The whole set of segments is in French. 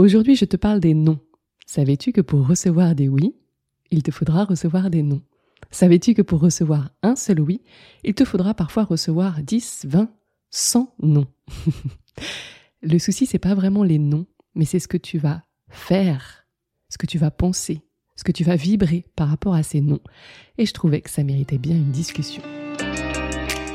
Aujourd'hui, je te parle des non. Savais-tu que pour recevoir des oui, il te faudra recevoir des non? Savais-tu que pour recevoir un seul oui, il te faudra parfois recevoir 10, 20, 100 non Le souci, c'est pas vraiment les non, mais c'est ce que tu vas faire, ce que tu vas penser, ce que tu vas vibrer par rapport à ces non. Et je trouvais que ça méritait bien une discussion.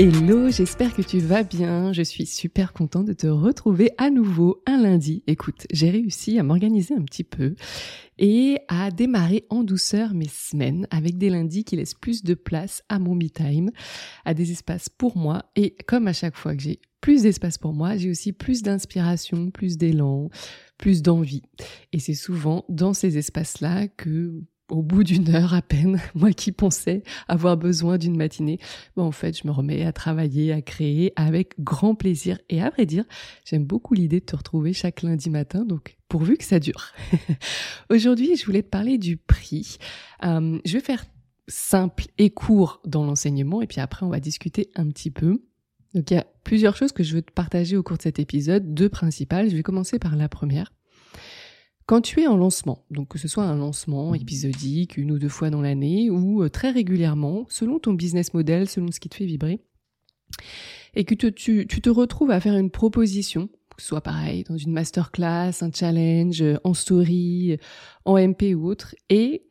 Hello, j'espère que tu vas bien. Je suis super contente de te retrouver à nouveau un lundi. Écoute, j'ai réussi à m'organiser un petit peu et à démarrer en douceur mes semaines avec des lundis qui laissent plus de place à mon me time, à des espaces pour moi. Et comme à chaque fois que j'ai plus d'espace pour moi, j'ai aussi plus d'inspiration, plus d'élan, plus d'envie. Et c'est souvent dans ces espaces-là que au bout d'une heure à peine, moi qui pensais avoir besoin d'une matinée, bon, en fait, je me remets à travailler, à créer avec grand plaisir. Et à vrai dire, j'aime beaucoup l'idée de te retrouver chaque lundi matin, donc pourvu que ça dure. Aujourd'hui, je voulais te parler du prix. Euh, je vais faire simple et court dans l'enseignement, et puis après, on va discuter un petit peu. Donc, il y a plusieurs choses que je veux te partager au cours de cet épisode, deux principales. Je vais commencer par la première. Quand tu es en lancement, donc que ce soit un lancement épisodique, une ou deux fois dans l'année, ou euh, très régulièrement, selon ton business model, selon ce qui te fait vibrer, et que tu, te retrouves à faire une proposition, que ce soit pareil, dans une masterclass, un challenge, euh, en story, en MP ou autre, et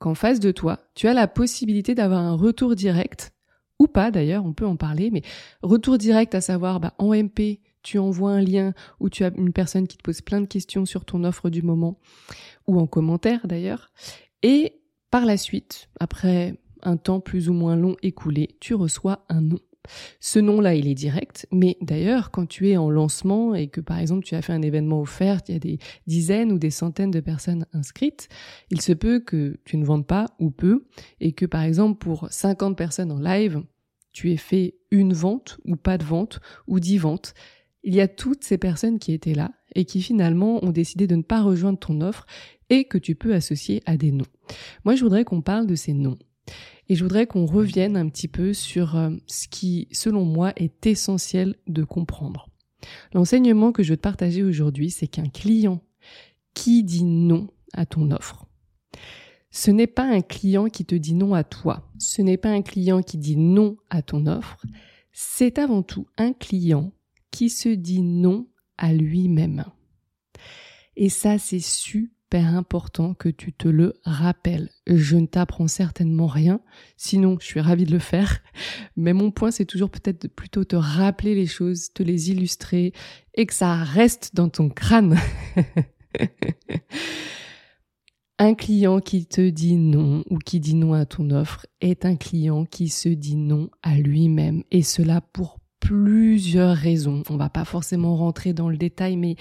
qu'en face de toi, tu as la possibilité d'avoir un retour direct, ou pas d'ailleurs, on peut en parler, mais retour direct à savoir, bah, en MP, tu envoies un lien où tu as une personne qui te pose plein de questions sur ton offre du moment, ou en commentaire d'ailleurs, et par la suite, après un temps plus ou moins long écoulé, tu reçois un nom. Ce nom-là, il est direct, mais d'ailleurs, quand tu es en lancement et que par exemple tu as fait un événement offert, il y a des dizaines ou des centaines de personnes inscrites, il se peut que tu ne vendes pas ou peu, et que par exemple pour 50 personnes en live, tu aies fait une vente ou pas de vente ou 10 ventes il y a toutes ces personnes qui étaient là et qui finalement ont décidé de ne pas rejoindre ton offre et que tu peux associer à des noms. Moi, je voudrais qu'on parle de ces noms. Et je voudrais qu'on revienne un petit peu sur euh, ce qui, selon moi, est essentiel de comprendre. L'enseignement que je veux te partager aujourd'hui, c'est qu'un client qui dit non à ton offre, ce n'est pas un client qui te dit non à toi. Ce n'est pas un client qui dit non à ton offre. C'est avant tout un client qui se dit non à lui-même. Et ça, c'est super important que tu te le rappelles. Je ne t'apprends certainement rien, sinon je suis ravie de le faire. Mais mon point, c'est toujours peut-être plutôt te rappeler les choses, te les illustrer et que ça reste dans ton crâne. Un client qui te dit non ou qui dit non à ton offre est un client qui se dit non à lui-même et cela pour plusieurs raisons. On va pas forcément rentrer dans le détail, mais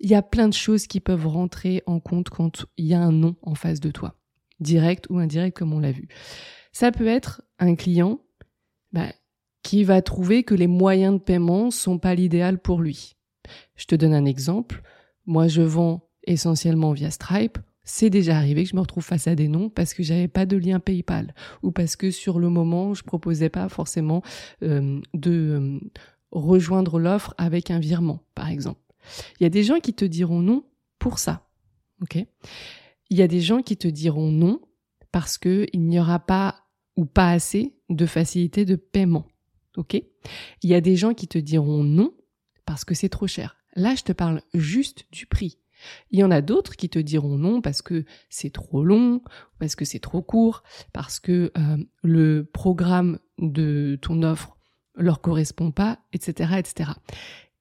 il y a plein de choses qui peuvent rentrer en compte quand il y a un non en face de toi, direct ou indirect comme on l'a vu. Ça peut être un client bah, qui va trouver que les moyens de paiement sont pas l'idéal pour lui. Je te donne un exemple. Moi, je vends essentiellement via Stripe c'est déjà arrivé que je me retrouve face à des noms parce que j'avais pas de lien PayPal ou parce que sur le moment je proposais pas forcément euh, de euh, rejoindre l'offre avec un virement, par exemple. Il y a des gens qui te diront non pour ça, ok? Il y a des gens qui te diront non parce que il n'y aura pas ou pas assez de facilité de paiement, ok? Il y a des gens qui te diront non parce que c'est trop cher. Là, je te parle juste du prix. Il y en a d'autres qui te diront non parce que c'est trop long, parce que c'est trop court, parce que euh, le programme de ton offre leur correspond pas, etc., etc.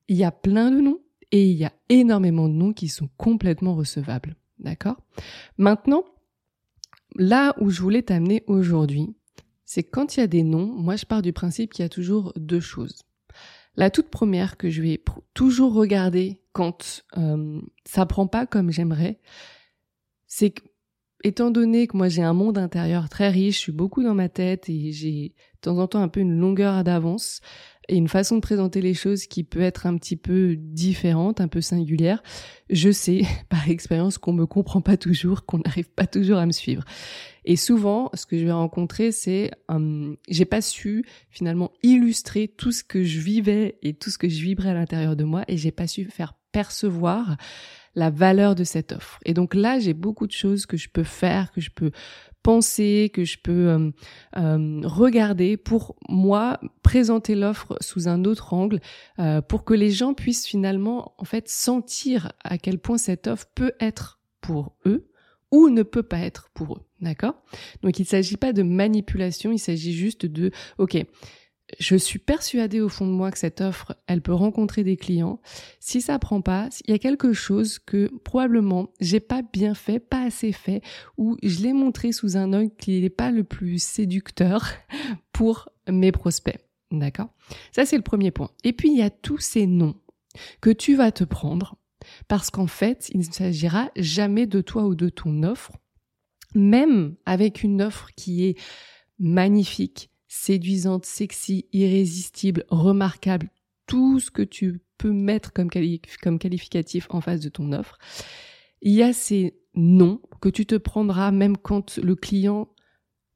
Il y a plein de noms et il y a énormément de noms qui sont complètement recevables. D'accord? Maintenant, là où je voulais t'amener aujourd'hui, c'est quand il y a des noms, moi je pars du principe qu'il y a toujours deux choses. La toute première que je vais toujours regarder quand euh, ça prend pas comme j'aimerais, c'est que étant donné que moi j'ai un monde intérieur très riche, je suis beaucoup dans ma tête et j'ai de temps en temps un peu une longueur d'avance et une façon de présenter les choses qui peut être un petit peu différente, un peu singulière, je sais par expérience qu'on me comprend pas toujours, qu'on n'arrive pas toujours à me suivre. Et souvent, ce que je vais rencontrer, c'est euh, j'ai pas su finalement illustrer tout ce que je vivais et tout ce que je vibrais à l'intérieur de moi, et j'ai pas su faire percevoir la valeur de cette offre. Et donc là, j'ai beaucoup de choses que je peux faire, que je peux penser, que je peux euh, euh, regarder pour moi présenter l'offre sous un autre angle, euh, pour que les gens puissent finalement en fait sentir à quel point cette offre peut être pour eux ou ne peut pas être pour eux. D'accord? Donc il ne s'agit pas de manipulation, il s'agit juste de OK, je suis persuadée au fond de moi que cette offre, elle peut rencontrer des clients. Si ça prend pas, il y a quelque chose que probablement j'ai pas bien fait, pas assez fait, ou je l'ai montré sous un œil qui n'est pas le plus séducteur pour mes prospects. D'accord? Ça, c'est le premier point. Et puis, il y a tous ces noms que tu vas te prendre parce qu'en fait, il ne s'agira jamais de toi ou de ton offre, même avec une offre qui est magnifique, séduisante, sexy, irrésistible, remarquable, tout ce que tu peux mettre comme, comme qualificatif en face de ton offre. Il y a ces noms que tu te prendras même quand le client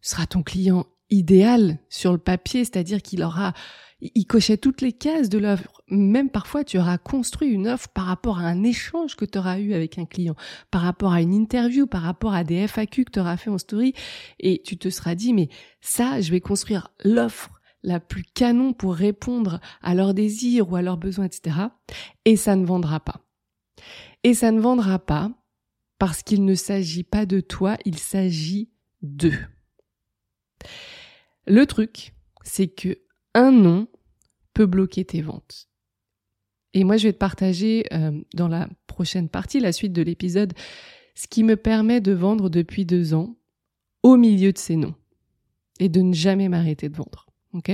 sera ton client idéal sur le papier, c'est-à-dire qu'il aura il cochait toutes les cases de l'offre. Même parfois, tu auras construit une offre par rapport à un échange que tu auras eu avec un client, par rapport à une interview, par rapport à des FAQ que tu auras fait en story, et tu te seras dit, mais ça, je vais construire l'offre la plus canon pour répondre à leurs désirs ou à leurs besoins, etc. Et ça ne vendra pas. Et ça ne vendra pas parce qu'il ne s'agit pas de toi, il s'agit d'eux. Le truc, c'est que un nom peut bloquer tes ventes. Et moi, je vais te partager euh, dans la prochaine partie, la suite de l'épisode, ce qui me permet de vendre depuis deux ans au milieu de ces noms et de ne jamais m'arrêter de vendre. Ok?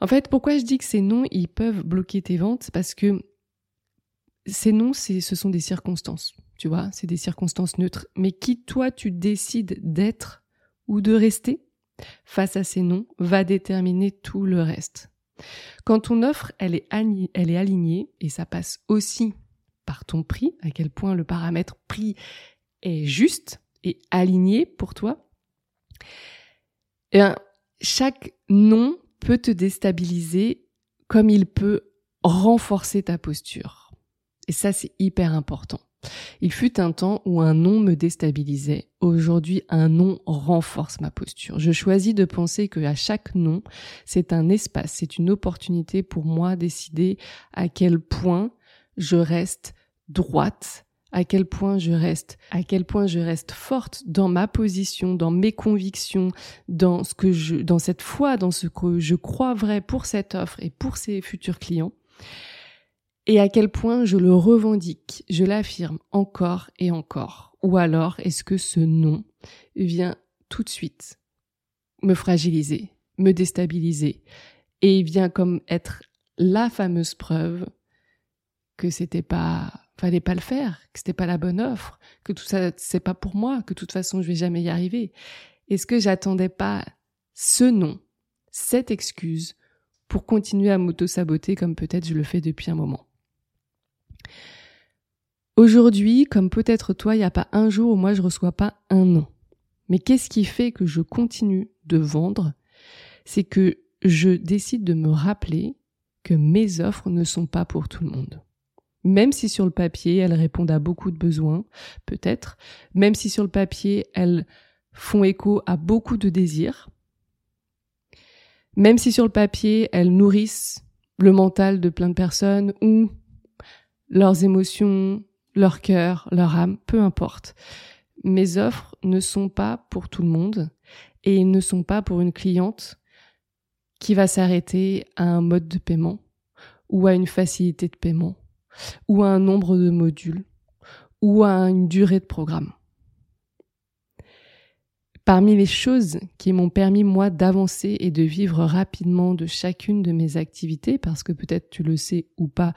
En fait, pourquoi je dis que ces noms ils peuvent bloquer tes ventes? Parce que ces noms, ce sont des circonstances. Tu vois, c'est des circonstances neutres. Mais qui toi tu décides d'être ou de rester, face à ces noms va déterminer tout le reste. Quand ton offre, elle est, alignée, et ça passe aussi par ton prix, à quel point le paramètre prix est juste et aligné pour toi, eh chaque nom peut te déstabiliser comme il peut renforcer ta posture. Et ça, c'est hyper important. Il fut un temps où un nom me déstabilisait. Aujourd'hui, un nom renforce ma posture. Je choisis de penser que à chaque nom, c'est un espace, c'est une opportunité pour moi décider à quel point je reste droite, à quel point je reste, à quel point je reste forte dans ma position, dans mes convictions, dans ce que je, dans cette foi, dans ce que je crois vrai pour cette offre et pour ces futurs clients et à quel point je le revendique, je l'affirme encore et encore. Ou alors est-ce que ce nom vient tout de suite me fragiliser, me déstabiliser? Et vient comme être la fameuse preuve que c'était pas fallait pas le faire, que c'était pas la bonne offre, que tout ça c'est pas pour moi, que de toute façon je vais jamais y arriver. Est-ce que j'attendais pas ce nom, cette excuse pour continuer à m'auto-saboter comme peut-être je le fais depuis un moment? Aujourd'hui, comme peut-être toi, il n'y a pas un jour où moi je reçois pas un non. Mais qu'est-ce qui fait que je continue de vendre? C'est que je décide de me rappeler que mes offres ne sont pas pour tout le monde. Même si sur le papier, elles répondent à beaucoup de besoins, peut-être, même si sur le papier, elles font écho à beaucoup de désirs, même si sur le papier, elles nourrissent le mental de plein de personnes ou leurs émotions, leur cœur, leur âme, peu importe. Mes offres ne sont pas pour tout le monde et ne sont pas pour une cliente qui va s'arrêter à un mode de paiement ou à une facilité de paiement ou à un nombre de modules ou à une durée de programme. Parmi les choses qui m'ont permis moi d'avancer et de vivre rapidement de chacune de mes activités, parce que peut-être tu le sais ou pas,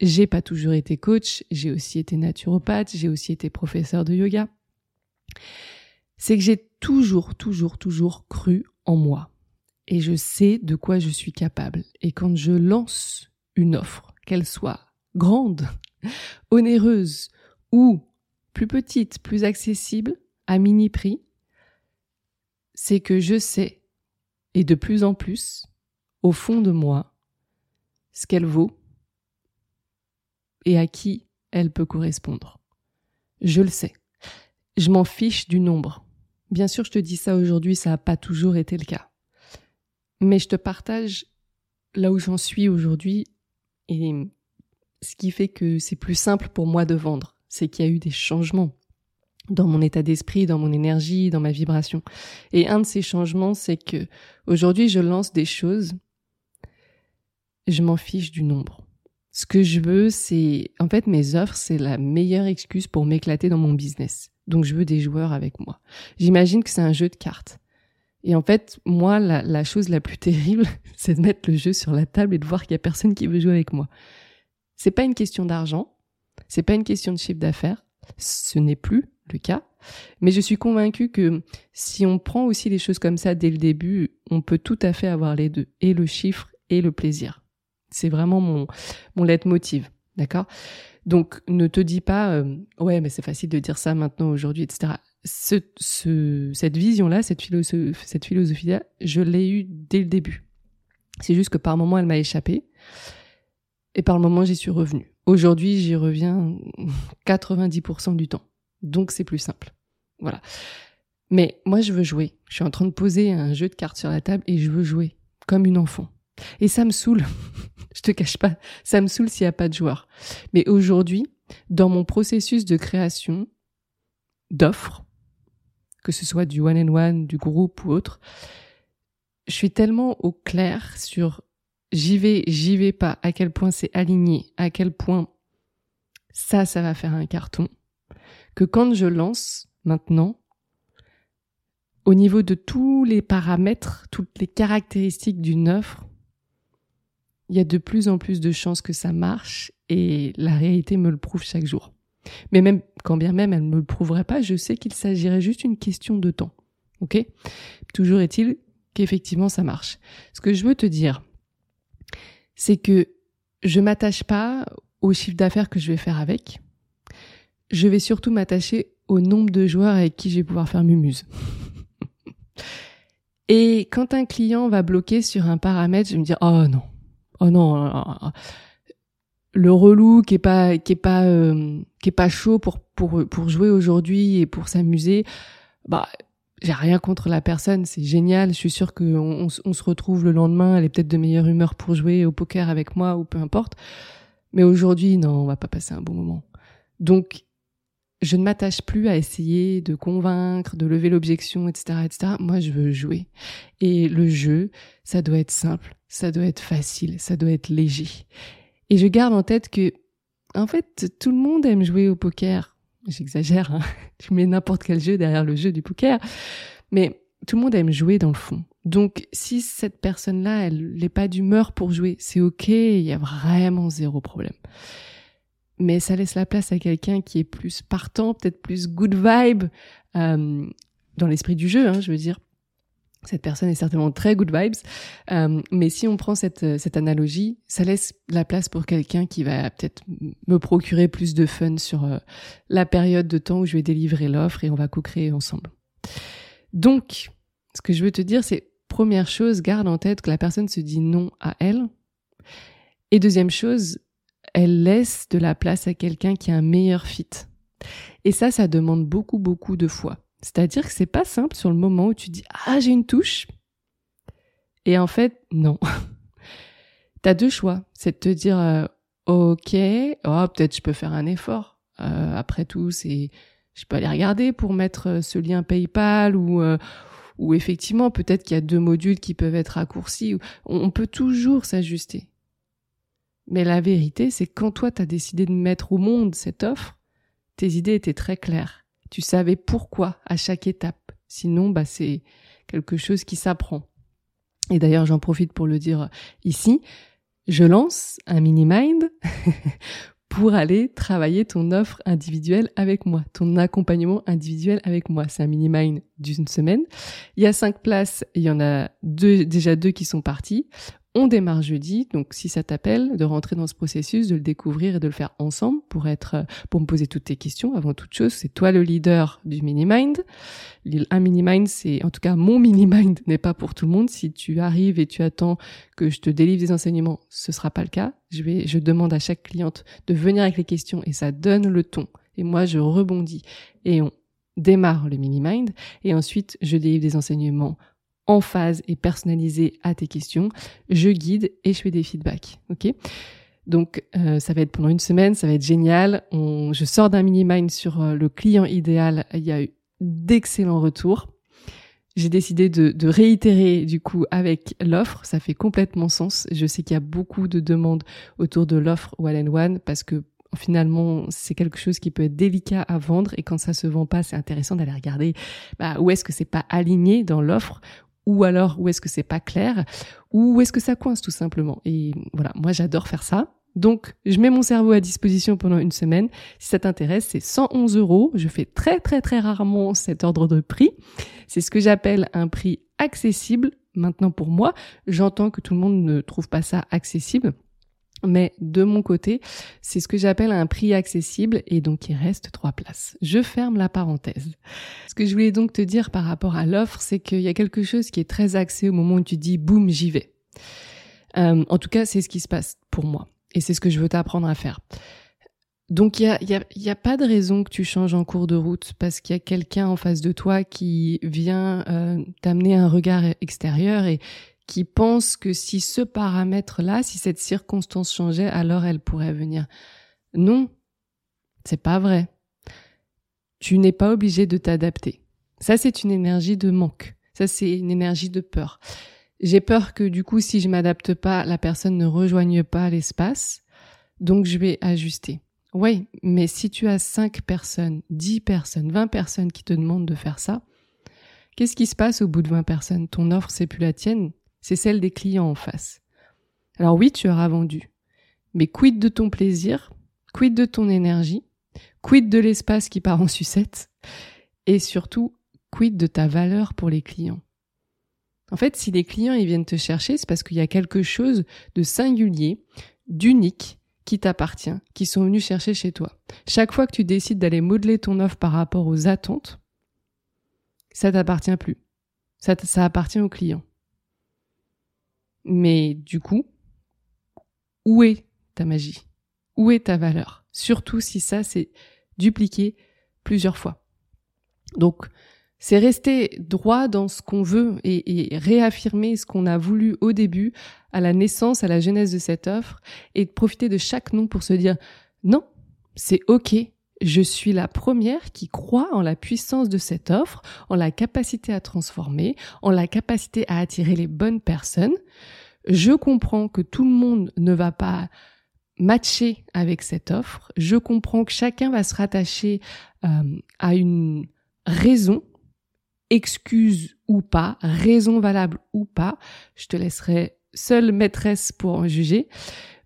j'ai pas toujours été coach, j'ai aussi été naturopathe, j'ai aussi été professeur de yoga. C'est que j'ai toujours, toujours, toujours cru en moi. Et je sais de quoi je suis capable. Et quand je lance une offre, qu'elle soit grande, onéreuse ou plus petite, plus accessible, à mini prix, c'est que je sais, et de plus en plus, au fond de moi, ce qu'elle vaut et à qui elle peut correspondre. Je le sais. Je m'en fiche du nombre. Bien sûr, je te dis ça aujourd'hui, ça n'a pas toujours été le cas. Mais je te partage là où j'en suis aujourd'hui et ce qui fait que c'est plus simple pour moi de vendre, c'est qu'il y a eu des changements dans mon état d'esprit, dans mon énergie, dans ma vibration. Et un de ces changements, c'est que aujourd'hui, je lance des choses, je m'en fiche du nombre. Ce que je veux, c'est, en fait, mes offres, c'est la meilleure excuse pour m'éclater dans mon business. Donc, je veux des joueurs avec moi. J'imagine que c'est un jeu de cartes. Et en fait, moi, la, chose la plus terrible, c'est de mettre le jeu sur la table et de voir qu'il y a personne qui veut jouer avec moi. C'est pas une question d'argent. C'est pas une question de chiffre d'affaires. Ce n'est plus le cas. Mais je suis convaincue que si on prend aussi les choses comme ça dès le début, on peut tout à fait avoir les deux, et le chiffre et le plaisir. C'est vraiment mon, mon leitmotiv. D'accord? Donc, ne te dis pas, euh, ouais, mais c'est facile de dire ça maintenant, aujourd'hui, etc. Ce, ce, cette vision-là, cette, philosophie, cette philosophie-là, je l'ai eue dès le début. C'est juste que par moment, elle m'a échappé. Et par moment, j'y suis revenue. Aujourd'hui, j'y reviens 90% du temps. Donc, c'est plus simple. Voilà. Mais moi, je veux jouer. Je suis en train de poser un jeu de cartes sur la table et je veux jouer comme une enfant. Et ça me saoule. je te cache pas. Ça me saoule s'il n'y a pas de joueurs. Mais aujourd'hui, dans mon processus de création d'offres, que ce soit du one and one, du groupe ou autre, je suis tellement au clair sur j'y vais, j'y vais pas, à quel point c'est aligné, à quel point ça, ça va faire un carton, que quand je lance maintenant, au niveau de tous les paramètres, toutes les caractéristiques d'une offre, il y a de plus en plus de chances que ça marche et la réalité me le prouve chaque jour. Mais même, quand bien même elle ne me le prouverait pas, je sais qu'il s'agirait juste d'une question de temps. Ok? Toujours est-il qu'effectivement ça marche. Ce que je veux te dire, c'est que je m'attache pas au chiffre d'affaires que je vais faire avec. Je vais surtout m'attacher au nombre de joueurs avec qui je vais pouvoir faire mumuse. Et quand un client va bloquer sur un paramètre, je vais me dire oh non, oh non, le relou qui est pas qui est pas euh, qui est pas chaud pour pour pour jouer aujourd'hui et pour s'amuser, bah j'ai rien contre la personne, c'est génial. Je suis sûre qu'on on, se retrouve le lendemain, elle est peut-être de meilleure humeur pour jouer au poker avec moi ou peu importe. Mais aujourd'hui, non, on va pas passer un bon moment. Donc, je ne m'attache plus à essayer de convaincre, de lever l'objection, etc., etc. Moi, je veux jouer. Et le jeu, ça doit être simple, ça doit être facile, ça doit être léger. Et je garde en tête que, en fait, tout le monde aime jouer au poker j'exagère, hein. tu mets n'importe quel jeu derrière le jeu du poker, mais tout le monde aime jouer dans le fond. Donc si cette personne-là, elle n'est pas d'humeur pour jouer, c'est ok, il y a vraiment zéro problème. Mais ça laisse la place à quelqu'un qui est plus partant, peut-être plus good vibe, euh, dans l'esprit du jeu, hein, je veux dire, cette personne est certainement très good vibes. Euh, mais si on prend cette, euh, cette analogie, ça laisse la place pour quelqu'un qui va peut-être me procurer plus de fun sur la période de temps où je vais délivrer l'offre et on va co-créer ensemble. Donc, ce que je veux te dire, c'est première chose, garde en tête que la personne se dit non à elle. Et deuxième chose, elle laisse de la place à quelqu'un qui a un meilleur fit. Et ça, ça demande beaucoup, beaucoup de fois. C'est-à-dire que c'est pas simple sur le moment où tu dis ah j'ai une touche et en fait non. T'as deux choix, c'est de te dire euh, ok, oh peut-être je peux faire un effort. Euh, après tout, c'est je peux aller regarder pour mettre euh, ce lien PayPal ou ou effectivement peut-être qu'il y a deux modules qui peuvent être raccourcis. On peut toujours s'ajuster. Mais la vérité, c'est quand toi t'as décidé de mettre au monde cette offre, tes idées étaient très claires. Tu savais pourquoi à chaque étape. Sinon, bah, c'est quelque chose qui s'apprend. Et d'ailleurs, j'en profite pour le dire ici. je lance un mini-mind pour aller travailler ton offre individuelle avec moi, ton accompagnement individuel avec moi. C'est un mini-mind d'une semaine. Il y a cinq places, il y en a deux, déjà deux qui sont partis. On démarre jeudi, donc si ça t'appelle, de rentrer dans ce processus, de le découvrir et de le faire ensemble pour être, euh, pour me poser toutes tes questions. Avant toute chose, c'est toi le leader du mini mind. Un mini mind, c'est en tout cas mon mini mind n'est pas pour tout le monde. Si tu arrives et tu attends que je te délivre des enseignements, ce sera pas le cas. Je vais, je demande à chaque cliente de venir avec les questions et ça donne le ton. Et moi, je rebondis et on démarre le mini mind et ensuite je délivre des enseignements en phase et personnalisé à tes questions. Je guide et je fais des feedbacks. Ok? Donc euh, ça va être pendant une semaine, ça va être génial. On, je sors d'un mini-mind sur euh, le client idéal. Il y a eu d'excellents retours. J'ai décidé de, de, réitérer du coup avec l'offre. Ça fait complètement sens. Je sais qu'il y a beaucoup de demandes autour de l'offre One and One parce que finalement c'est quelque chose qui peut être délicat à vendre et quand ça se vend pas, c'est intéressant d'aller regarder bah, où est-ce que c'est pas aligné dans l'offre ou alors où est-ce que c'est pas clair, ou est-ce que ça coince tout simplement. Et voilà, moi j'adore faire ça. Donc, je mets mon cerveau à disposition pendant une semaine. Si ça t'intéresse, c'est 111 euros. Je fais très très très rarement cet ordre de prix. C'est ce que j'appelle un prix accessible. Maintenant, pour moi, j'entends que tout le monde ne trouve pas ça accessible. Mais de mon côté, c'est ce que j'appelle un prix accessible et donc il reste trois places. Je ferme la parenthèse. Ce que je voulais donc te dire par rapport à l'offre, c'est qu'il y a quelque chose qui est très axé au moment où tu dis boum, j'y vais. Euh, en tout cas, c'est ce qui se passe pour moi et c'est ce que je veux t'apprendre à faire. Donc il y a, y, a, y a, pas de raison que tu changes en cours de route parce qu'il y a quelqu'un en face de toi qui vient euh, t'amener un regard extérieur et qui pense que si ce paramètre-là, si cette circonstance changeait, alors elle pourrait venir. Non, c'est pas vrai. Tu n'es pas obligé de t'adapter. Ça, c'est une énergie de manque. Ça, c'est une énergie de peur. J'ai peur que du coup, si je m'adapte pas, la personne ne rejoigne pas l'espace. Donc, je vais ajuster. Oui, mais si tu as 5 personnes, 10 personnes, 20 personnes qui te demandent de faire ça, qu'est-ce qui se passe au bout de 20 personnes? Ton offre, c'est plus la tienne, c'est celle des clients en face. Alors oui, tu auras vendu, mais quid de ton plaisir, quid de ton énergie, quid de l'espace qui part en sucette, et surtout, quid de ta valeur pour les clients? En fait, si les clients viennent te chercher, c'est parce qu'il y a quelque chose de singulier, d'unique, qui t'appartient, qui sont venus chercher chez toi. Chaque fois que tu décides d'aller modeler ton offre par rapport aux attentes, ça t'appartient plus. Ça, ça appartient aux clients. Mais du coup, où est ta magie? Où est ta valeur? Surtout si ça s'est dupliqué plusieurs fois. Donc, c'est rester droit dans ce qu'on veut et, réaffirmer ce qu'on a voulu au début, à la naissance, à la genèse de cette offre, et de profiter de chaque nom pour se dire non, c'est ok. Je suis la première qui croit en la puissance de cette offre, en la capacité à transformer, en la capacité à attirer les bonnes personnes. Je comprends que tout le monde ne va pas matcher avec cette offre. Je comprends que chacun va se rattacher euh, à une raison, excuse ou pas, raison valable ou pas. Je te laisserai seule maîtresse pour en juger.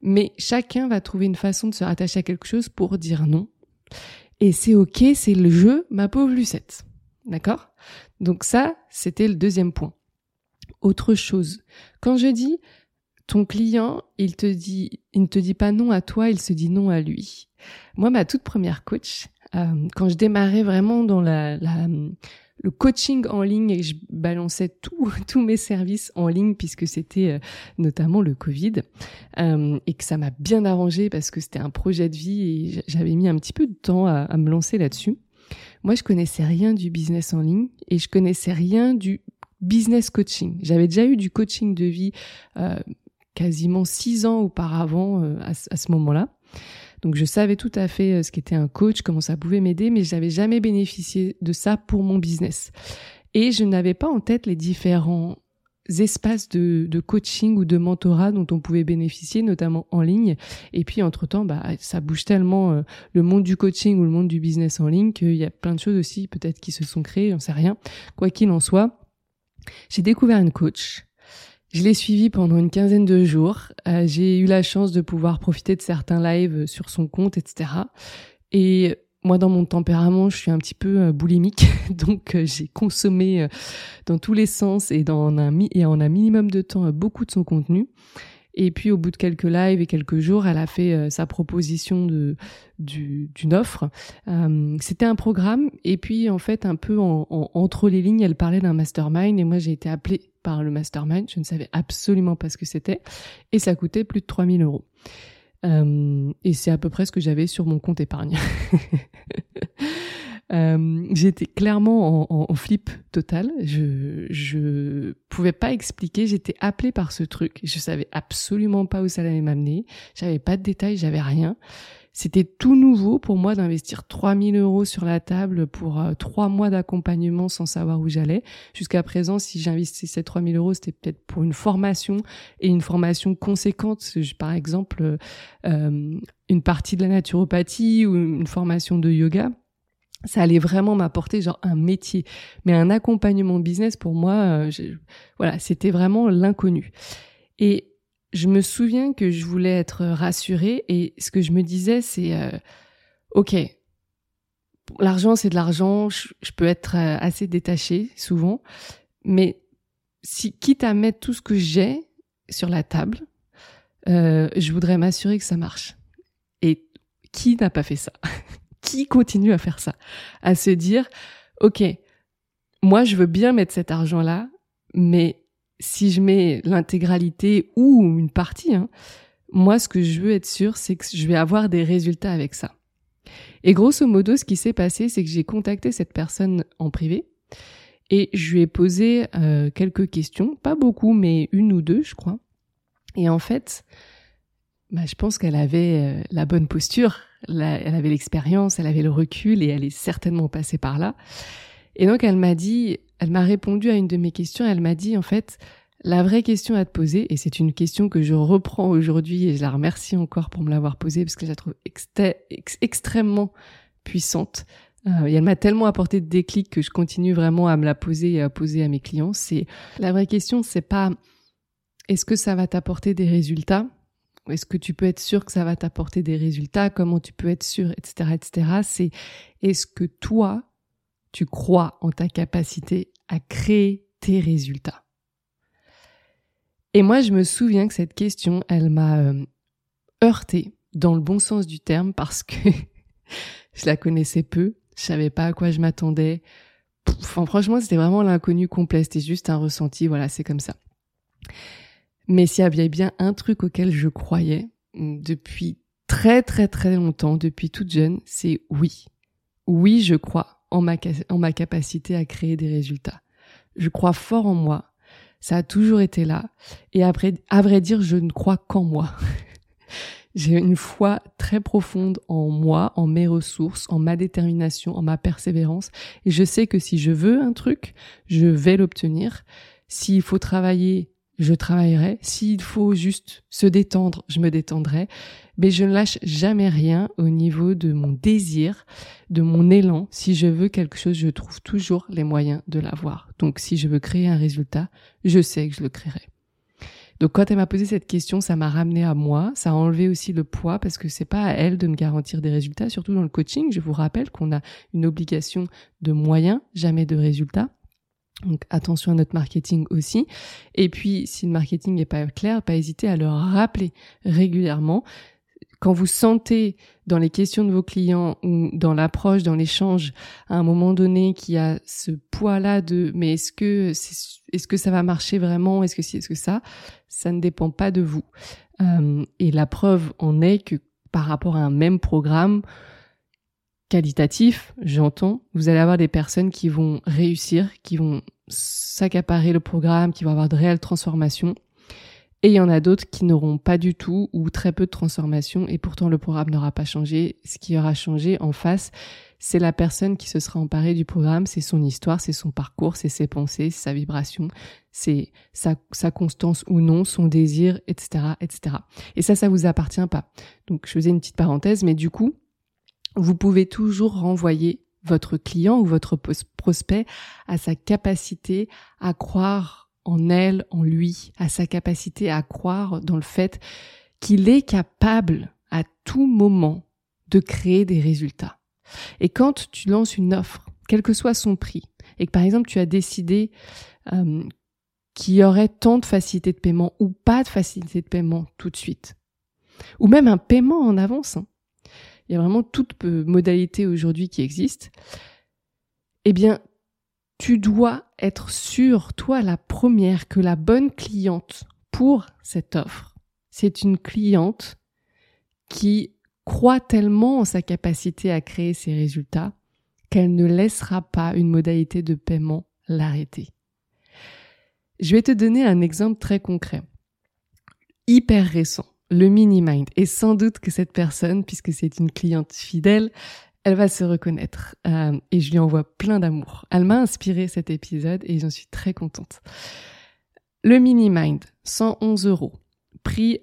Mais chacun va trouver une façon de se rattacher à quelque chose pour dire non. Et c'est ok, c'est le jeu, ma pauvre Lucette. D'accord? Donc ça, c'était le deuxième point autre chose. Quand je dis ton client, il te dit, il ne te dit pas non à toi, il se dit non à lui. Moi, ma toute première coach, euh, quand je démarrais vraiment dans la, le coaching en ligne et je balançais tous mes services en ligne puisque c'était euh, notamment le Covid euh, et que ça m'a bien arrangé parce que c'était un projet de vie et j'avais mis un petit peu de temps à, me lancer là-dessus. Moi, je connaissais rien du business en ligne et je connaissais rien du business coaching. J'avais déjà eu du coaching de vie euh, quasiment six ans auparavant à, ce moment-là. Donc je savais tout à fait euh, ce qu'était un coach, comment ça pouvait m'aider, mais je n'avais jamais bénéficié de ça pour mon business. Et je n'avais pas en tête les différents espaces de, coaching ou de mentorat dont on pouvait bénéficier, notamment en ligne. Et puis, entre-temps, bah, ça bouge tellement le monde du coaching ou le monde du business en ligne qu'il y a plein de choses aussi peut-être qui se sont créées, j'en sais rien. Quoi qu'il en soit, j'ai découvert une coach Je l'ai suivi pendant une quinzaine de jours. Euh, j'ai eu la chance de pouvoir profiter de certains lives sur son compte, etc. Et moi, dans mon tempérament, je suis un petit peu euh, boulimique, donc euh, j'ai consommé dans tous les sens et, dans et en un minimum de temps beaucoup de son contenu. Et puis au bout de quelques lives et quelques jours, elle a fait euh, sa proposition de d'une offre. Euh, C'était un programme et puis en fait un peu en, entre les lignes, elle parlait d'un mastermind et moi j'ai été appelée par le mastermind. Je ne savais absolument pas ce que c'était et ça coûtait plus de 3000 euros. Euh, et c'est à peu près ce que j'avais sur mon compte épargne. Euh, j'étais clairement en, flip total. Je je pouvais pas expliquer. J'étais appelée par ce truc. Je savais absolument pas où ça allait m'amener. J'avais pas de détails. J'avais rien. C'était tout nouveau pour moi d'investir 3000 euros sur la table pour euh, trois mois d'accompagnement sans savoir où j'allais. Jusqu'à présent, si j'investissais 3000 euros, c'était peut-être pour une formation et une formation conséquente. Par exemple, euh, une partie de la naturopathie ou une formation de yoga ça allait vraiment m'apporter genre un métier, mais un accompagnement business pour moi, euh, voilà, c'était vraiment l'inconnu. Et je me souviens que je voulais être rassurée et ce que je me disais, c'est euh, ok, l'argent c'est de l'argent, je, peux être euh, assez détachée souvent, mais si quitte à mettre tout ce que j'ai sur la table, je voudrais m'assurer que ça marche. Et qui n'a pas fait ça? qui continue à faire ça À se dire, OK, moi je veux bien mettre cet argent-là, mais si je mets l'intégralité ou une partie, hein, moi ce que je veux être sûr, c'est que je vais avoir des résultats avec ça. Et grosso modo, ce qui s'est passé, c'est que j'ai contacté cette personne en privé et je lui ai posé euh, quelques questions, pas beaucoup, mais une ou deux, je crois. Et en fait, bah, je pense qu'elle avait euh, la bonne posture, elle avait l'expérience, elle avait le recul et elle est certainement passée par là. Et donc elle m'a dit, elle m'a répondu à une de mes questions, elle m'a dit en fait, la vraie question à te poser, et c'est une question que je reprends aujourd'hui et je la remercie encore pour me l'avoir posée parce que je la trouve extrêmement puissante. Euh, et elle m'a tellement apporté de déclic que je continue vraiment à me la poser et à poser à mes clients. C'est la vraie question, c'est pas est-ce que ça va t'apporter des résultats? Est-ce que tu peux être sûr que ça va t'apporter des résultats? Comment tu peux être sûr, etc., etc. C'est est-ce que toi, tu crois en ta capacité à créer tes résultats? Et moi, je me souviens que cette question, elle m'a euh, heurté dans le bon sens du terme parce que je la connaissais peu, je savais pas à quoi je m'attendais. Franchement, c'était vraiment l'inconnu complet. C'était juste un ressenti. Voilà, c'est comme ça. Mais s'il y avait bien un truc auquel je croyais mm, depuis très très très longtemps, depuis toute jeune, c'est oui. Oui, je crois en ma, en ma capacité à créer des résultats. Je crois fort en moi. Ça a toujours été là. Et après, à vrai dire, je ne crois qu'en moi. J'ai une foi très profonde en moi, en mes ressources, en ma détermination, en ma persévérance. Et je sais que si je veux un truc, je vais l'obtenir. S'il faut travailler je travaillerai. S'il faut juste se détendre, je me détendrai. Mais je ne lâche jamais rien au niveau de mon désir, de mon élan. Si je veux quelque chose, je trouve toujours les moyens de l'avoir. Donc si je veux créer un résultat, je sais que je le créerai. Donc quand elle m'a posé cette question, ça m'a ramené à moi, ça a enlevé aussi le poids parce que c'est pas à elle de me garantir des résultats, surtout dans le coaching. Je vous rappelle qu'on a une obligation de moyens, jamais de résultats. Donc attention à notre marketing aussi. Et puis si le marketing n'est pas clair, pas hésiter à le rappeler régulièrement. Quand vous sentez dans les questions de vos clients ou dans l'approche, dans l'échange, à un moment donné qu'il y a ce poids-là de mais est-ce que est-ce que ça va marcher vraiment? Est-ce que si, est-ce que ça? Ça ne dépend pas de vous. Euh, et la preuve en est que par rapport à un même programme, qualitatif, j'entends, vous allez avoir des personnes qui vont réussir, qui vont s'accaparer le programme, qui vont avoir de réelles transformations. Et il y en a d'autres qui n'auront pas du tout ou très peu de transformations et pourtant le programme n'aura pas changé. Ce qui aura changé en face, c'est la personne qui se sera emparée du programme, c'est son histoire, c'est son parcours, c'est ses pensées, sa vibration, c'est sa, sa, constance ou non, son désir, etc., etc. Et ça, ça vous appartient pas. Donc je faisais une petite parenthèse, mais du coup, vous pouvez toujours renvoyer votre client ou votre prospect à sa capacité à croire en elle, en lui, à sa capacité à croire dans le fait qu'il est capable à tout moment de créer des résultats. Et quand tu lances une offre, quel que soit son prix, et que par exemple tu as décidé euh, qu'il y aurait tant de facilité de paiement ou pas de facilité de paiement tout de suite, ou même un paiement en avance, hein. Il y a vraiment toute modalité aujourd'hui qui existe, eh bien, tu dois être sûr, toi la première, que la bonne cliente pour cette offre, c'est une cliente qui croit tellement en sa capacité à créer ses résultats qu'elle ne laissera pas une modalité de paiement l'arrêter. Je vais te donner un exemple très concret, hyper récent, le mini mind. Et sans doute que cette personne, puisque c'est une cliente fidèle, elle va se reconnaître. Euh, et je lui envoie plein d'amour. Elle m'a inspiré cet épisode et j'en suis très contente. Le mini mind, 111 euros, prix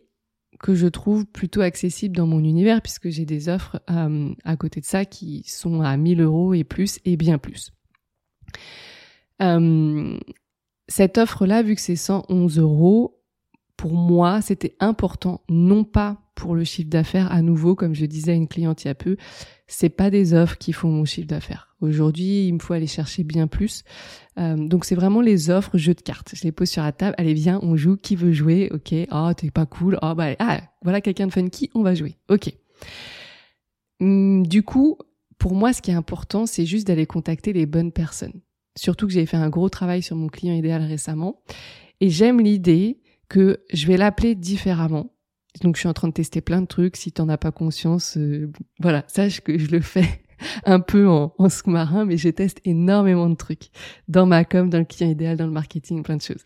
que je trouve plutôt accessible dans mon univers puisque j'ai des offres euh, à côté de ça qui sont à 1000 euros et plus et bien plus. Euh, cette offre-là, vu que c'est 111 euros, pour moi, c'était important, non pas pour le chiffre d'affaires, à nouveau, comme je disais à une cliente il y a peu, c'est pas des offres qui font mon chiffre d'affaires. Aujourd'hui, il me faut aller chercher bien plus. Euh, donc c'est vraiment les offres jeux de cartes. Je les pose sur la table. Allez, viens, on joue. Qui veut jouer? Ok. Ah, oh, t'es pas cool. Ah, bah, ah, voilà quelqu'un de funky. On va jouer. Ok. Hum, du coup, pour moi, ce qui est important, c'est juste d'aller contacter les bonnes personnes. Surtout que j'ai fait un gros travail sur mon client idéal récemment. Et j'aime l'idée que je vais l'appeler différemment. Donc je suis en train de tester plein de trucs. Si t'en as pas conscience, euh, voilà, sache que je le fais un peu en, sous-marin, mais je teste énormément de trucs dans ma com, dans le client idéal, dans le marketing, plein de choses.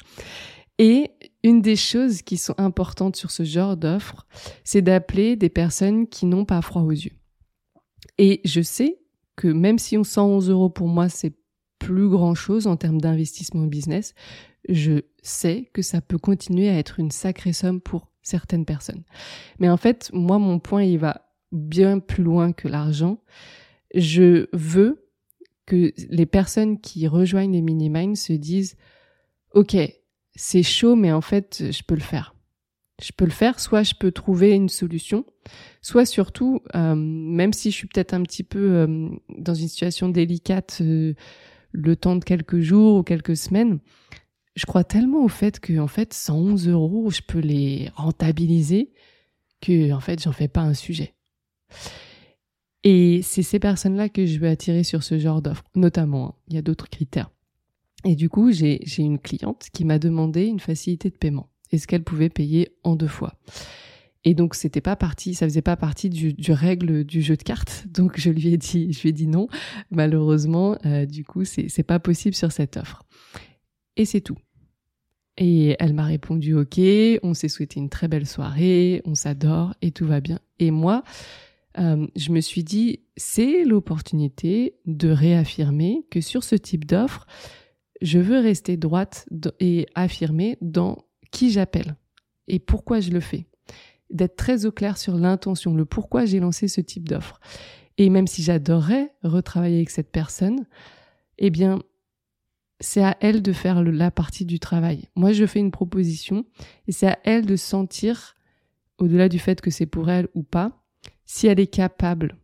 Et une des choses qui sont importantes sur ce genre d'offre, c'est d'appeler des personnes qui n'ont pas froid aux yeux. Et je sais que même si on 111 euros pour moi, c'est plus grand chose en termes d'investissement business, je sais que ça peut continuer à être une sacrée somme pour certaines personnes. Mais en fait, moi, mon point, il va bien plus loin que l'argent. Je veux que les personnes qui rejoignent les mini se disent, OK, c'est chaud, mais en fait, je peux le faire. Je peux le faire, soit je peux trouver une solution, soit surtout, euh, même si je suis peut-être un petit peu euh, dans une situation délicate euh, le temps de quelques jours ou quelques semaines, je crois tellement au fait que en fait 111 euros, je peux les rentabiliser que en fait j'en fais pas un sujet. Et c'est ces personnes-là que je veux attirer sur ce genre d'offre, notamment. Hein. il y a d'autres critères. Et du coup, j'ai une cliente qui m'a demandé une facilité de paiement. Est-ce qu'elle pouvait payer en deux fois? Et donc, c'était pas parti, ça faisait pas partie du, du, règle du jeu de cartes. Donc, je lui ai dit, je lui ai dit non. Malheureusement, euh, du coup, c'est pas possible sur cette offre. Et c'est tout. Et elle m'a répondu OK, on s'est souhaité une très belle soirée, on s'adore et tout va bien. Et moi, euh, je me suis dit, c'est l'opportunité de réaffirmer que sur ce type d'offre, je veux rester droite et affirmer dans qui j'appelle et pourquoi je le fais. D'être très au clair sur l'intention, le pourquoi j'ai lancé ce type d'offre. Et même si j'adorerais retravailler avec cette personne, eh bien, c'est à elle de faire la partie du travail. Moi, je fais une proposition et c'est à elle de sentir, au-delà du fait que c'est pour elle ou pas, si elle est capable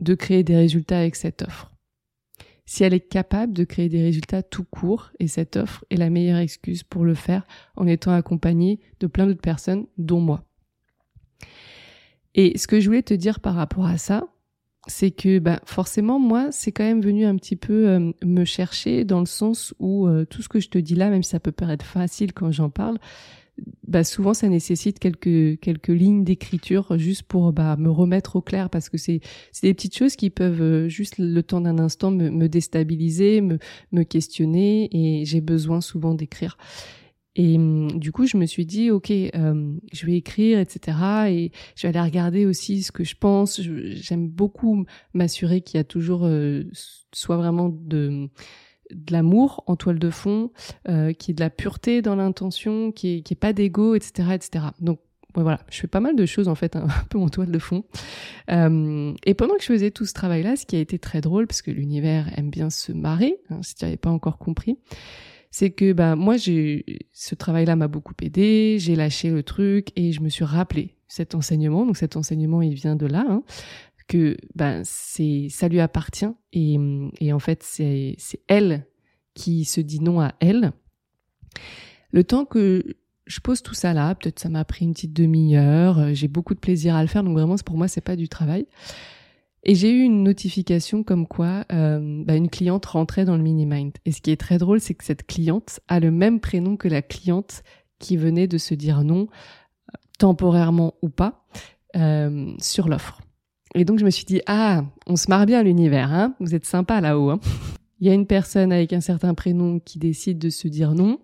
de créer des résultats avec cette offre. Si elle est capable de créer des résultats tout court, et cette offre est la meilleure excuse pour le faire en étant accompagnée de plein d'autres personnes, dont moi. Et ce que je voulais te dire par rapport à ça, c'est que bah, forcément, moi, c'est quand même venu un petit peu euh, me chercher dans le sens où euh, tout ce que je te dis là, même si ça peut paraître facile quand j'en parle, bah, souvent ça nécessite quelques lignes d'écriture juste pour bah, me remettre au clair parce que c'est des petites choses qui peuvent euh, juste le temps d'un instant me, me déstabiliser, me me questionner et j'ai besoin souvent d'écrire. Et hum, du coup, je me suis dit, ok, euh, je vais écrire, etc. Et je vais aller regarder aussi ce que je pense. J'aime beaucoup m'assurer qu'il y a toujours euh, soit vraiment de de l'amour en toile de fond, euh, qui est de la pureté dans l'intention, qui est, qui pas d'ego, etc., etc. Donc voilà, je fais pas mal de choses en fait, un peu en toile de fond. Euh, et pendant que je faisais tout ce travail-là, ce qui a été très drôle, parce que l'univers aime bien se marrer, hein, si tu n'avais pas encore compris, c'est que bah moi j'ai ce travail-là m'a beaucoup aidé, j'ai lâché le truc et je me suis rappelé cet enseignement. Donc cet enseignement il vient de là, hein, que ben c'est ça lui appartient et, et en fait c'est elle qui se dit non à elle. Le temps que je pose tout ça là, peut-être ça m'a pris une petite demi-heure, j'ai beaucoup de plaisir à le faire, donc vraiment pour moi c'est pas du travail. Et j'ai eu une notification comme quoi euh, bah, une cliente rentrait dans le mini-mind. Et ce qui est très drôle, c'est que cette cliente a le même prénom que la cliente qui venait de se dire non, temporairement ou pas, euh, sur l'offre. Et donc je me suis dit, ah, on se marre bien l'univers, hein vous êtes sympa là-haut. Hein Il y a une personne avec un certain prénom qui décide de se dire non.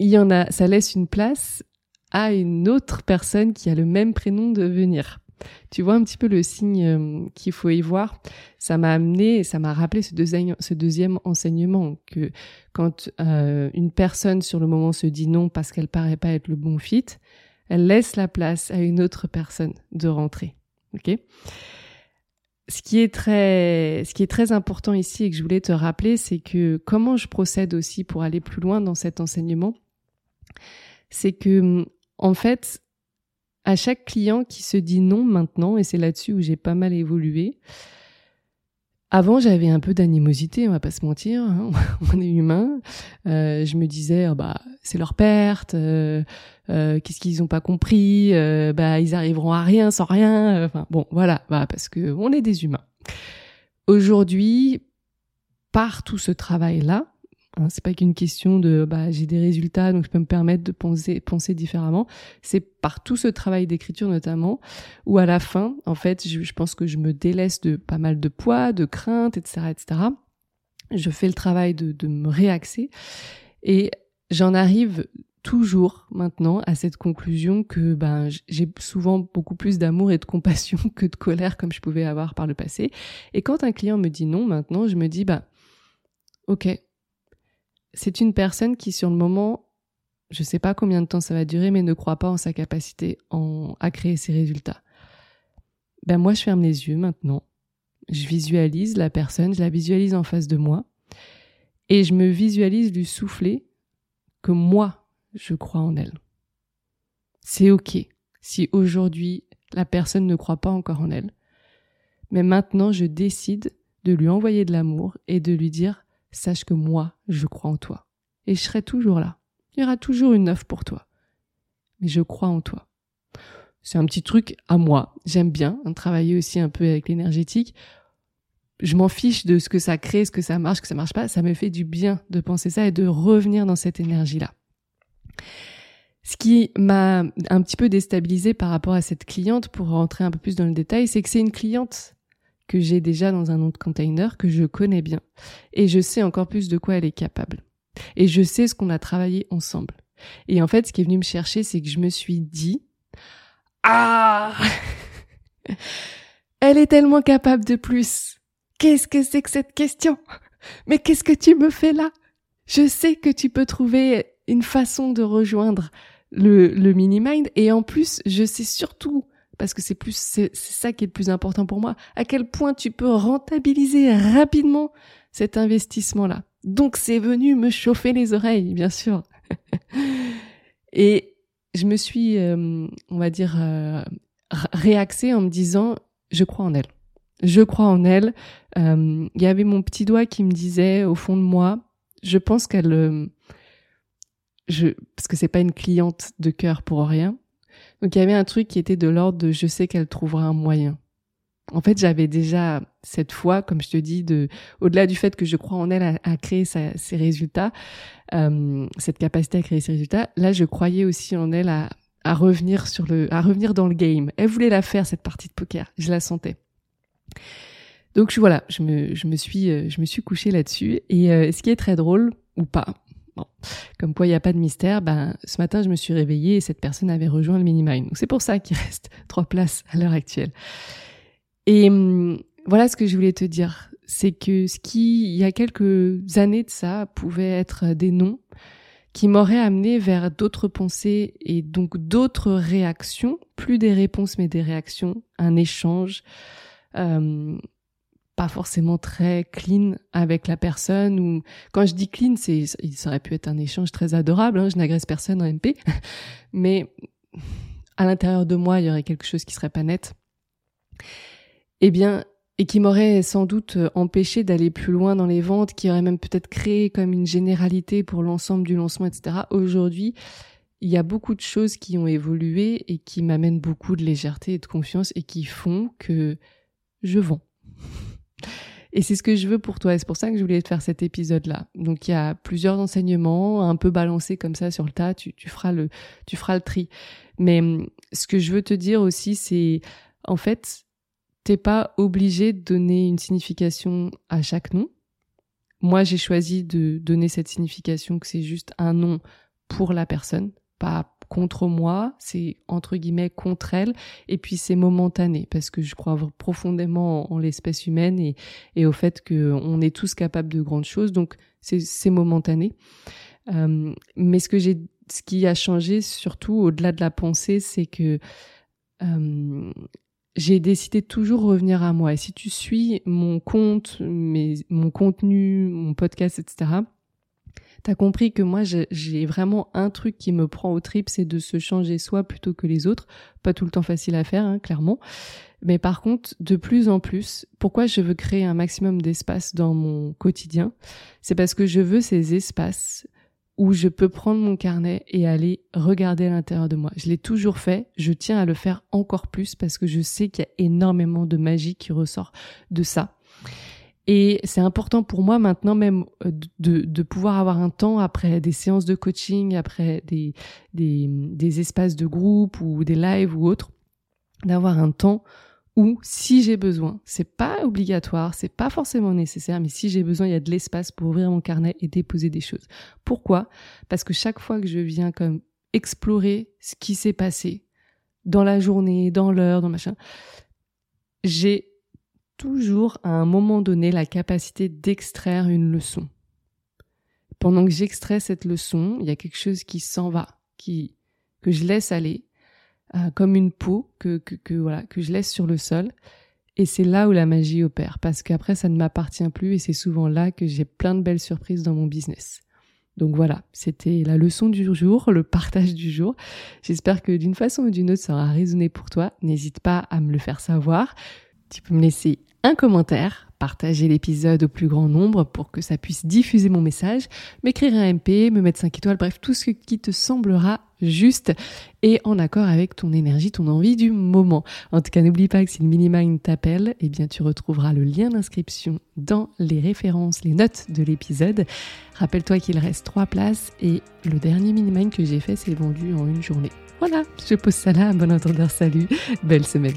Il y en a, ça laisse une place à une autre personne qui a le même prénom de venir. Tu vois un petit peu le signe euh, qu'il faut y voir. Ça m'a amené, ça m'a rappelé ce deuxième, ce deuxième enseignement que quand euh, une personne sur le moment se dit non parce qu'elle paraît pas être le bon fit, elle laisse la place à une autre personne de rentrer. Ok? Ce qui est très, ce qui est très important ici et que je voulais te rappeler, c'est que comment je procède aussi pour aller plus loin dans cet enseignement, c'est que en fait, à chaque client qui se dit non maintenant, et c'est là-dessus où j'ai pas mal évolué. Avant, j'avais un peu d'animosité, on va pas se mentir, hein, on est humain. Euh, je me disais, oh, bah c'est leur perte, euh, euh, qu'est-ce qu'ils ont pas compris, bah ils arriveront à rien sans rien. Enfin bon, voilà, bah, parce que on est des humains. Aujourd'hui, par tout ce travail-là, c'est pas qu'une question de bah, j'ai des résultats donc je peux me permettre de penser penser différemment. C'est par tout ce travail d'écriture notamment où à la fin en fait je, pense que je me délaisse de pas mal de poids, de craintes, etc., etc. Je fais le travail de, de me réaxer et j'en arrive toujours maintenant à cette conclusion que ben j'ai souvent beaucoup plus d'amour et de compassion que de colère comme je pouvais avoir par le passé. Et quand un client me dit non maintenant, je me dis bah ok c'est une personne qui, sur le moment, je ne sais pas combien de temps ça va durer, mais ne croit pas en sa capacité à créer ses résultats. Ben moi, je ferme les yeux maintenant. Je visualise la personne, je la visualise en face de moi, et je me visualise lui souffler que moi, je crois en elle. C'est ok si aujourd'hui la personne ne croit pas encore en elle. Mais maintenant, je décide de lui envoyer de l'amour et de lui dire sache que moi, je crois en toi. Et je serai toujours là. Il y aura toujours une œuvre pour toi. Mais je crois en toi. C'est un petit truc à moi. J'aime bien travailler aussi un peu avec l'énergétique. Je m'en fiche de ce que ça crée, ce que ça marche, ce que ça marche pas. Ça me fait du bien de penser ça et de revenir dans cette énergie-là. Ce qui m'a un petit peu déstabilisé par rapport à cette cliente, pour rentrer un peu plus dans le détail, c'est que c'est une cliente que j'ai déjà dans un autre container, que je connais bien. Et je sais encore plus de quoi elle est capable. Et je sais ce qu'on a travaillé ensemble. Et en fait, ce qui est venu me chercher, c'est que je me suis dit, ah, elle est tellement capable de plus. Qu'est-ce que c'est que cette question? Mais qu'est-ce que tu me fais là? Je sais que tu peux trouver une façon de rejoindre le, le mini-mind et en plus, je sais surtout parce que c'est plus c'est ça qui est le plus important pour moi. À quel point tu peux rentabiliser rapidement cet investissement là. Donc c'est venu me chauffer les oreilles, bien sûr. Et je me suis, euh, on va dire, euh, réaxée en me disant, je crois en elle. Je crois en elle. Euh, il y avait mon petit doigt qui me disait au fond de moi, je pense qu'elle, je, parce que c'est pas une cliente de cœur pour rien, donc il y avait un truc qui était de l'ordre de je sais qu'elle trouvera un moyen. En fait, j'avais déjà cette foi, comme je te dis, de au-delà du fait que je crois en elle à, créer ses résultats, euh, cette capacité à créer ses résultats. Là, je croyais aussi en elle à, revenir sur le, à revenir dans le game. Elle voulait la faire cette partie de poker. Je la sentais. Donc voilà, je me, je me suis, euh, je me suis couchée là-dessus. Et euh, ce qui est très drôle ou pas, Bon, comme quoi il n'y a pas de mystère, ben, ce matin je me suis réveillée et cette personne avait rejoint le mini-mind. Donc c'est pour ça qu'il reste trois places à l'heure actuelle. Et hum, voilà ce que je voulais te dire, c'est que ce qui, il y a quelques années de ça, pouvait être des noms qui m'auraient amené vers d'autres pensées et donc d'autres réactions, plus des réponses mais des réactions, un échange, euh, pas forcément très clean avec la personne ou quand je dis clean c'est ça aurait pu être un échange très adorable hein, je n'agresse personne en MP mais à l'intérieur de moi il y aurait quelque chose qui serait pas net. Eh bien et qui m'aurait sans doute empêché d'aller plus loin dans les ventes qui aurait même peut-être créé comme une généralité pour l'ensemble du lancement etc aujourd'hui il y a beaucoup de choses qui ont évolué et qui m'amènent beaucoup de légèreté et de confiance et qui font que je vends et c'est ce que je veux pour toi. Et c'est pour ça que je voulais te faire cet épisode-là. Donc il y a plusieurs enseignements, un peu balancés comme ça sur le tas. Tu, tu feras le, tu feras le tri. Mais hum, ce que je veux te dire aussi, c'est en fait, t'es pas obligé de donner une signification à chaque nom. Moi, j'ai choisi de donner cette signification que c'est juste un nom pour la personne, pas contre moi, c'est entre guillemets contre elle, et puis c'est momentané parce que je crois profondément en, l'espèce humaine et, au fait qu'on est tous capables de grandes choses, donc c'est momentané. Euh, mais ce que ce qui a changé surtout au-delà de la pensée, c'est que euh, j'ai décidé de toujours revenir à moi. Et si tu suis mon compte, mes, mon contenu, mon podcast, etc., T'as compris que moi j'ai vraiment un truc qui me prend au trip, c'est de se changer soi plutôt que les autres. Pas tout le temps facile à faire, hein, clairement. Mais par contre, de plus en plus, pourquoi je veux créer un maximum d'espace dans mon quotidien? C'est parce que je veux ces espaces où je peux prendre mon carnet et aller regarder à l'intérieur de moi. Je l'ai toujours fait, je tiens à le faire encore plus parce que je sais qu'il y a énormément de magie qui ressort de ça. Et c'est important pour moi maintenant même euh, de, de, pouvoir avoir un temps après des séances de coaching, après des, des, des espaces de groupe ou des lives ou autres, d'avoir un temps où si j'ai besoin, c'est pas obligatoire, c'est pas forcément nécessaire, mais si j'ai besoin, il y a de l'espace pour ouvrir mon carnet et déposer des choses. Pourquoi? Parce que chaque fois que je viens comme explorer ce qui s'est passé dans la journée, dans l'heure, dans machin, j'ai toujours à un moment donné la capacité d'extraire une leçon. Pendant que j'extrais cette leçon, il y a quelque chose qui s'en va, qui que je laisse aller, euh, comme une peau que, que, voilà que je laisse sur le sol. Et c'est là où la magie opère, parce qu'après ça ne m'appartient plus et c'est souvent là que j'ai plein de belles surprises dans mon business. Donc voilà, c'était la leçon du jour, le partage du jour. J'espère que d'une façon ou d'une autre ça aura résonné pour toi. N'hésite pas à me le faire savoir. Tu peux me laisser un commentaire, partager l'épisode au plus grand nombre pour que ça puisse diffuser mon message, m'écrire un MP, me mettre 5 étoiles, bref, tout ce qui te semblera juste et en accord avec ton énergie, ton envie du moment. En tout cas, n'oublie pas que si le mini-mind t'appelle, eh bien, tu retrouveras le lien d'inscription dans les références, les notes de l'épisode. Rappelle-toi qu'il reste trois places et le dernier mini-mind que j'ai fait s'est vendu en une journée. Voilà, je pose ça là, bon entendeur, salut, belle semaine.